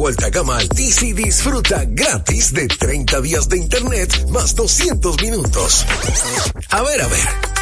Prepago alta gama Altis y disfruta gratis de 30 días de internet más 200 minutos. A ver, a ver.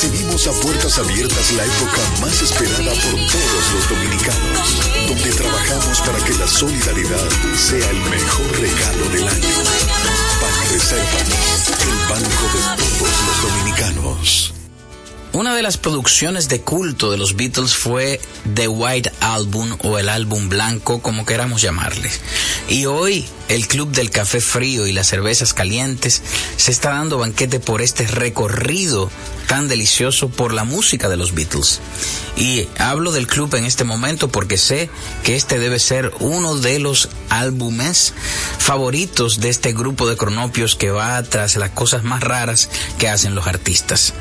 Recibimos a puertas abiertas la época más esperada por todos los dominicanos, donde trabajamos para que la solidaridad sea el mejor regalo del año. Banreservas, el banco de todos los dominicanos. Una de las producciones de culto de los Beatles fue The White Album o el álbum blanco, como queramos llamarle. Y hoy el Club del Café Frío y las Cervezas Calientes se está dando banquete por este recorrido tan delicioso por la música de los Beatles. Y hablo del club en este momento porque sé que este debe ser uno de los álbumes favoritos de este grupo de cronopios que va tras las cosas más raras que hacen los artistas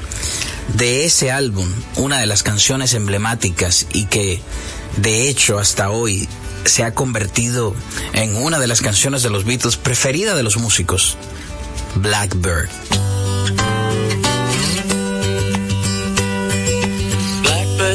de ese álbum, una de las canciones emblemáticas y que de hecho hasta hoy se ha convertido en una de las canciones de los Beatles preferida de los músicos, Blackbird.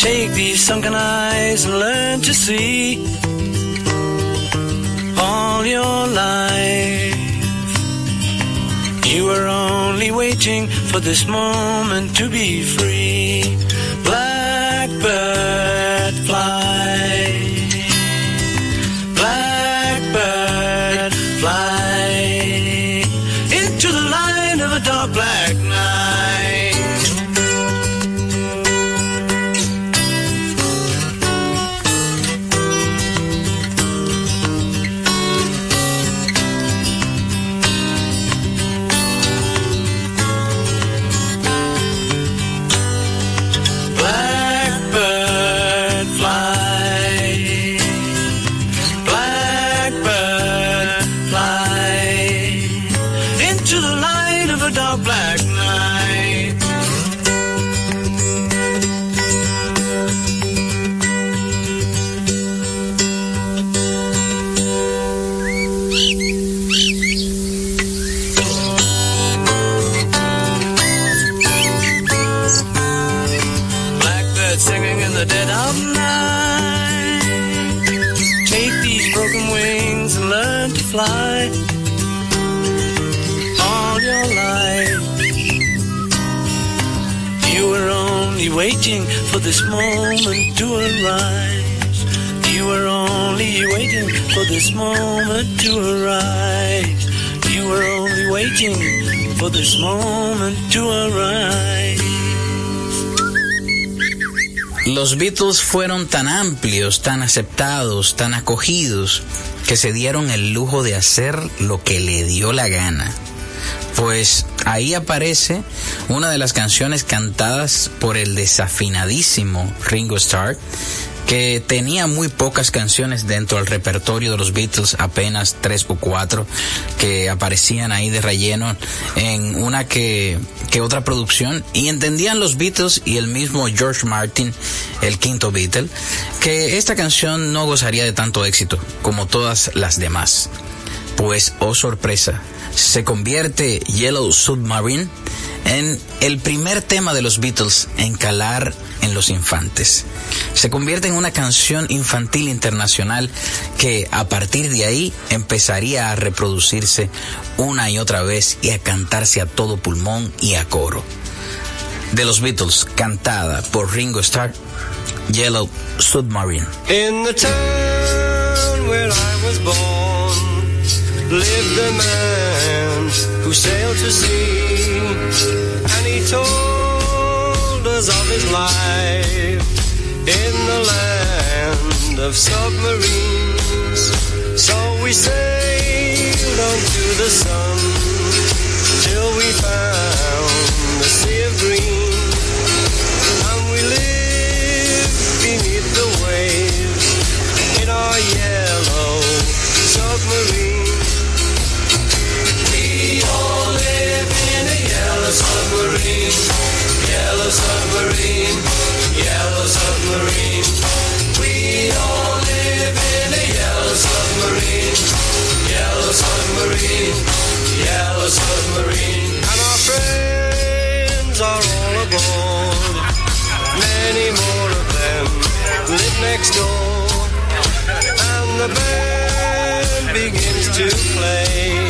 Take these sunken eyes and learn to see all your life. You were only waiting for this moment to be free. You only waiting for this moment to arise. You only waiting for this moment to arise. Los Beatles fueron tan amplios, tan aceptados, tan acogidos, que se dieron el lujo de hacer lo que le dio la gana. Pues ahí aparece una de las canciones cantadas por el desafinadísimo Ringo Starr, que tenía muy pocas canciones dentro del repertorio de los Beatles, apenas tres o cuatro que aparecían ahí de relleno en una que, que otra producción y entendían los Beatles y el mismo George Martin, el quinto Beatle, que esta canción no gozaría de tanto éxito como todas las demás. Pues, oh sorpresa, se convierte Yellow Submarine en el primer tema de los Beatles en calar en los infantes. Se convierte en una canción infantil internacional que a partir de ahí empezaría a reproducirse una y otra vez y a cantarse a todo pulmón y a coro. De los Beatles, cantada por Ringo Starr, Yellow Submarine. In the town where I was born lived a man who sailed to sea, and he told us of his life in the land of submarines. So we sailed on the sun till we found the sea of green, and we lived beneath the waves in our yellow submarine. Yellow submarine, yellow submarine, yellow submarine. We all live in a yellow submarine, yellow submarine, yellow submarine. And our friends are all aboard. Many more of them live next door. And the band begins to play.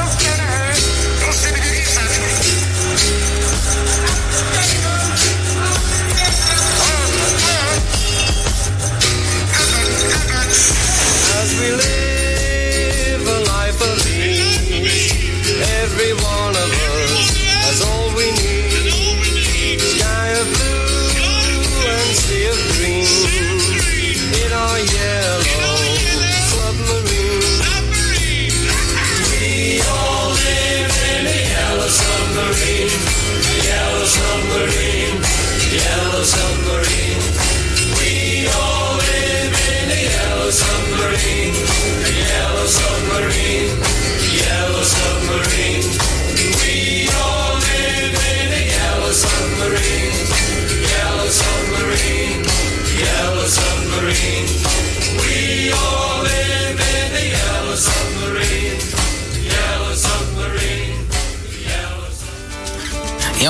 We all live in a yellow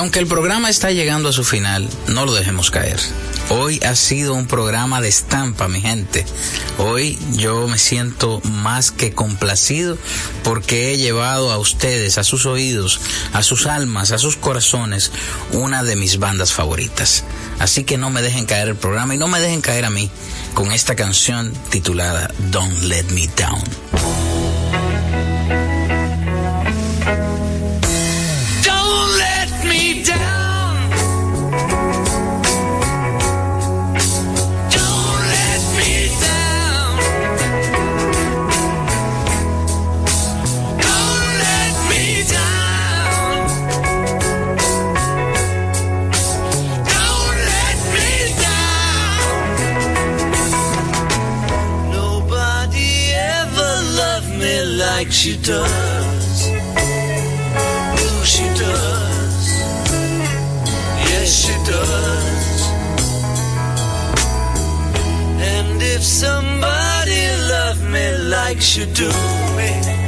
aunque el programa está llegando a su final, no lo dejemos caer. Hoy ha sido un programa de estampa, mi gente. Hoy yo me siento más que complacido porque he llevado a ustedes, a sus oídos, a sus almas, a sus corazones, una de mis bandas favoritas. Así que no me dejen caer el programa y no me dejen caer a mí con esta canción titulada Don't Let Me Down. Does. Oh, she does. Yes, she does. And if somebody loved me like she do me,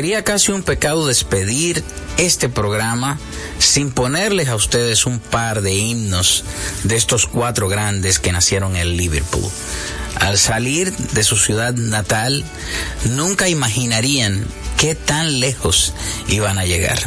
Sería casi un pecado despedir este programa sin ponerles a ustedes un par de himnos de estos cuatro grandes que nacieron en Liverpool. Al salir de su ciudad natal, nunca imaginarían qué tan lejos iban a llegar.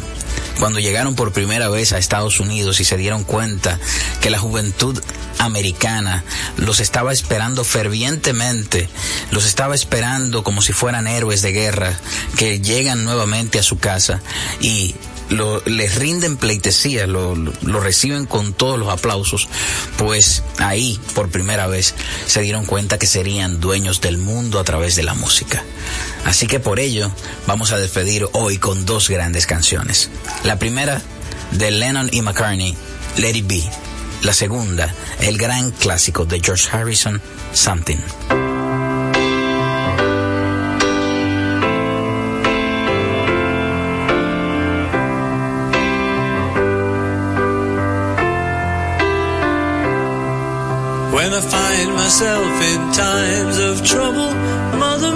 Cuando llegaron por primera vez a Estados Unidos y se dieron cuenta que la juventud americana los estaba esperando fervientemente, los estaba esperando como si fueran héroes de guerra que llegan nuevamente a su casa y les rinden pleitesía, lo, lo, lo reciben con todos los aplausos, pues ahí por primera vez se dieron cuenta que serían dueños del mundo a través de la música. Así que por ello vamos a despedir hoy con dos grandes canciones. La primera de Lennon y McCartney, Let It Be. La segunda, el gran clásico de George Harrison, Something. When I find myself in times of trouble, Mother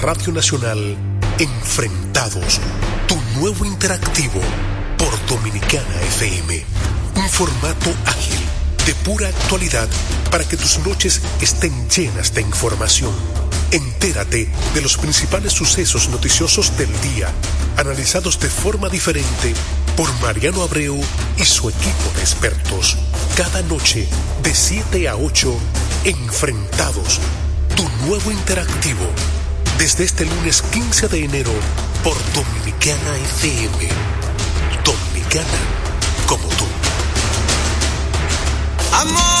Radio Nacional Enfrentados, tu nuevo interactivo por Dominicana FM. Un formato ágil, de pura actualidad, para que tus noches estén llenas de información. Entérate de los principales sucesos noticiosos del día, analizados de forma diferente por Mariano Abreu y su equipo de expertos. Cada noche, de 7 a 8, enfrentados. Tu nuevo interactivo desde este lunes 15 de enero por Dominicana FM. Dominicana como tú. Amor.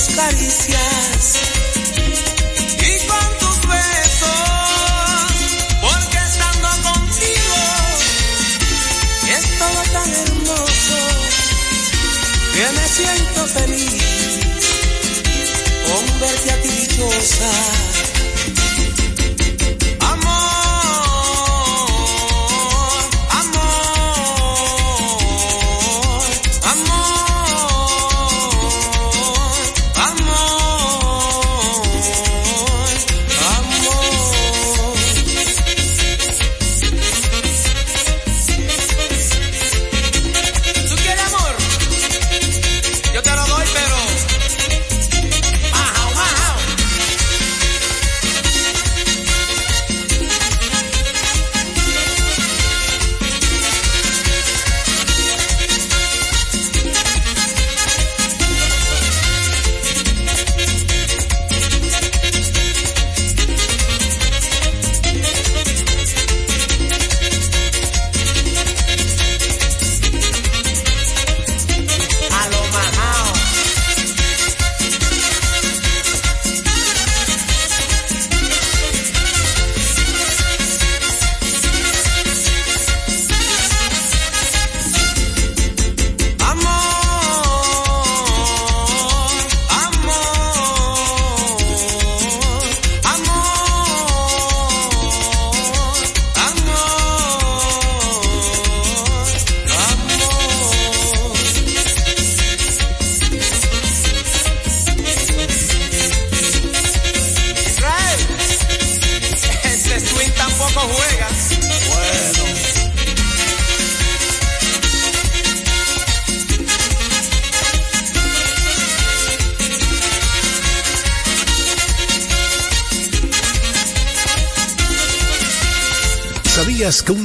Tus caricias y con tus besos. Porque estando contigo es todo tan hermoso que me siento feliz con verte a ti dichosa.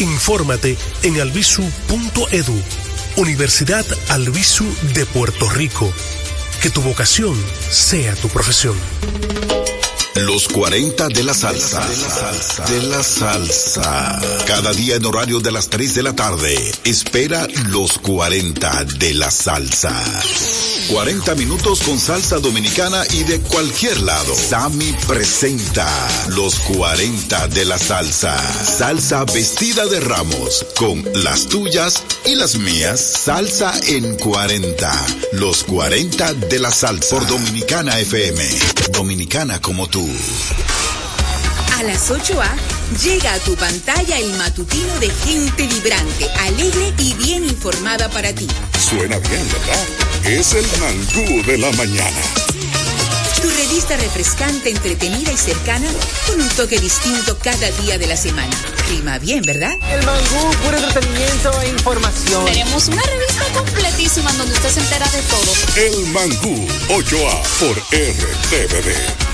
Infórmate en albisu.edu Universidad Albizu de Puerto Rico. Que tu vocación sea tu profesión. Los 40 de la salsa. De la salsa. Cada día en horario de las 3 de la tarde. Espera los 40 de la salsa. 40 minutos con salsa dominicana y de cualquier lado. Sammy presenta los 40 de la salsa. Salsa vestida de ramos con las tuyas y las mías. Salsa en 40. Los 40 de la salsa por Dominicana FM. Dominicana como tú. A las 8A llega a tu pantalla el matutino de gente vibrante, alegre y bien informada para ti. Suena bien, ¿verdad? Es el mangú de la mañana. Tu revista refrescante, entretenida y cercana, con un toque distinto cada día de la semana. Rima bien, ¿verdad? El mangú, puro entretenimiento e información. Tenemos una revista completísima donde usted se entera de todo. El mangú, 8A por RTVD.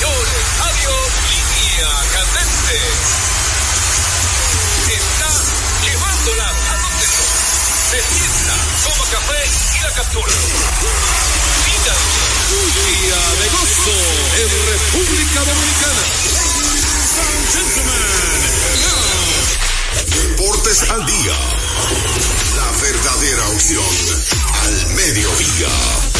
Señores. Adiós, línea candente. Está llevándola a donde no. Se sienta, toma café y la captura. Vida, día de gozo en República Dominicana. Ladies and gentlemen, Deportes al día. La verdadera opción al mediodía.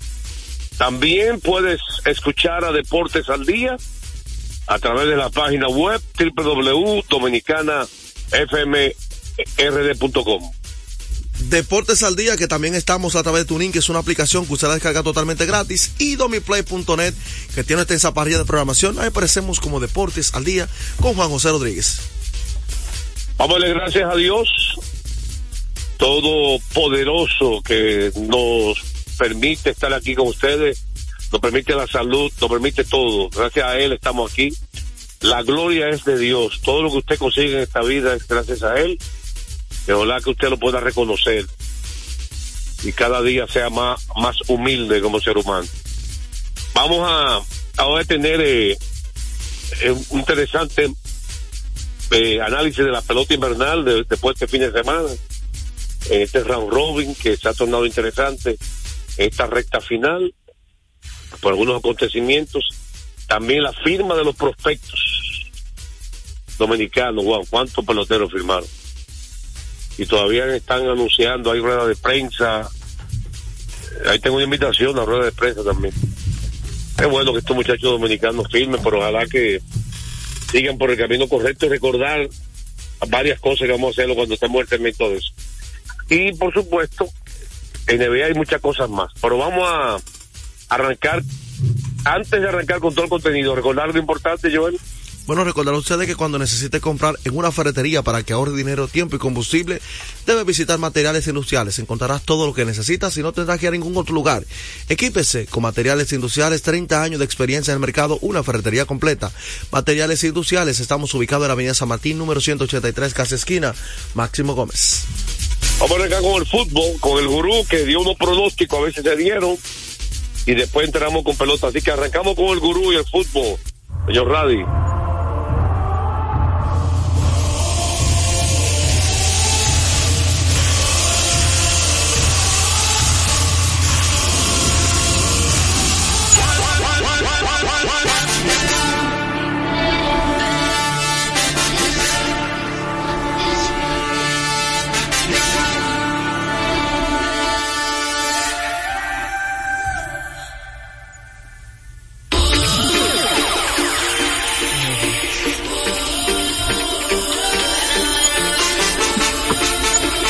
También puedes escuchar a Deportes al Día a través de la página web www.dominicanafmrd.com. Deportes al Día, que también estamos a través de Tuning, que es una aplicación que usted la descarga totalmente gratis, y domiplay.net, que tiene esta parrilla de programación. Ahí aparecemos como Deportes al Día con Juan José Rodríguez. Vamos a darle gracias a Dios, todopoderoso, que nos permite estar aquí con ustedes, nos permite la salud, nos permite todo. Gracias a Él estamos aquí. La gloria es de Dios. Todo lo que usted consigue en esta vida es gracias a Él. De ojalá que usted lo pueda reconocer y cada día sea más, más humilde como ser humano. Vamos a a tener eh, eh, un interesante eh, análisis de la pelota invernal de- después de este fin de semana. En este round robin que se ha tornado interesante esta recta final por algunos acontecimientos. También la firma de los prospectos dominicanos. Wow, ¿cuántos peloteros firmaron? Y todavía están anunciando, hay rueda de prensa. Ahí tengo una invitación a rueda de prensa también. Es bueno que estos muchachos dominicanos firmen, pero ojalá que sigan por el camino correcto y recordar varias cosas que vamos a hacerlo cuando estemos en el de eso. Y por supuesto, NBA hay muchas cosas más, pero vamos a arrancar, antes de arrancar con todo el contenido, recordar lo importante, Joel. Bueno, recordar ustedes que cuando necesite comprar en una ferretería para que ahorre dinero, tiempo y combustible, debe visitar materiales industriales. Encontrarás todo lo que necesitas y no tendrás que ir a ningún otro lugar. Equípese con materiales industriales, 30 años de experiencia en el mercado, una ferretería completa. Materiales industriales, estamos ubicados en la avenida San Martín, número 183, casa esquina, Máximo Vamos a arrancar con el fútbol, con el gurú que dio unos pronósticos, a veces se dieron. y después entramos con pelota. Así que arrancamos con el gurú y el fútbol. Señor Radi.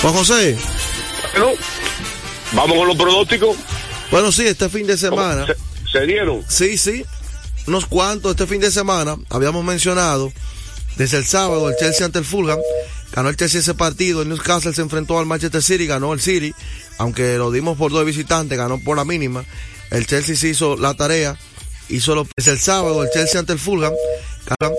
Juan José. Bueno, vamos con los pronósticos. Bueno, sí, este fin de semana. ¿Se, se dieron? Sí, sí. Unos cuantos este fin de semana. Habíamos mencionado desde el sábado el Chelsea ante el Fulham. Ganó el Chelsea ese partido. El Newcastle se enfrentó al Manchester City. Ganó el City. Aunque lo dimos por dos visitantes. Ganó por la mínima. El Chelsea se hizo la tarea. Hizo lo, desde el sábado el Chelsea ante el Fulham. Ganó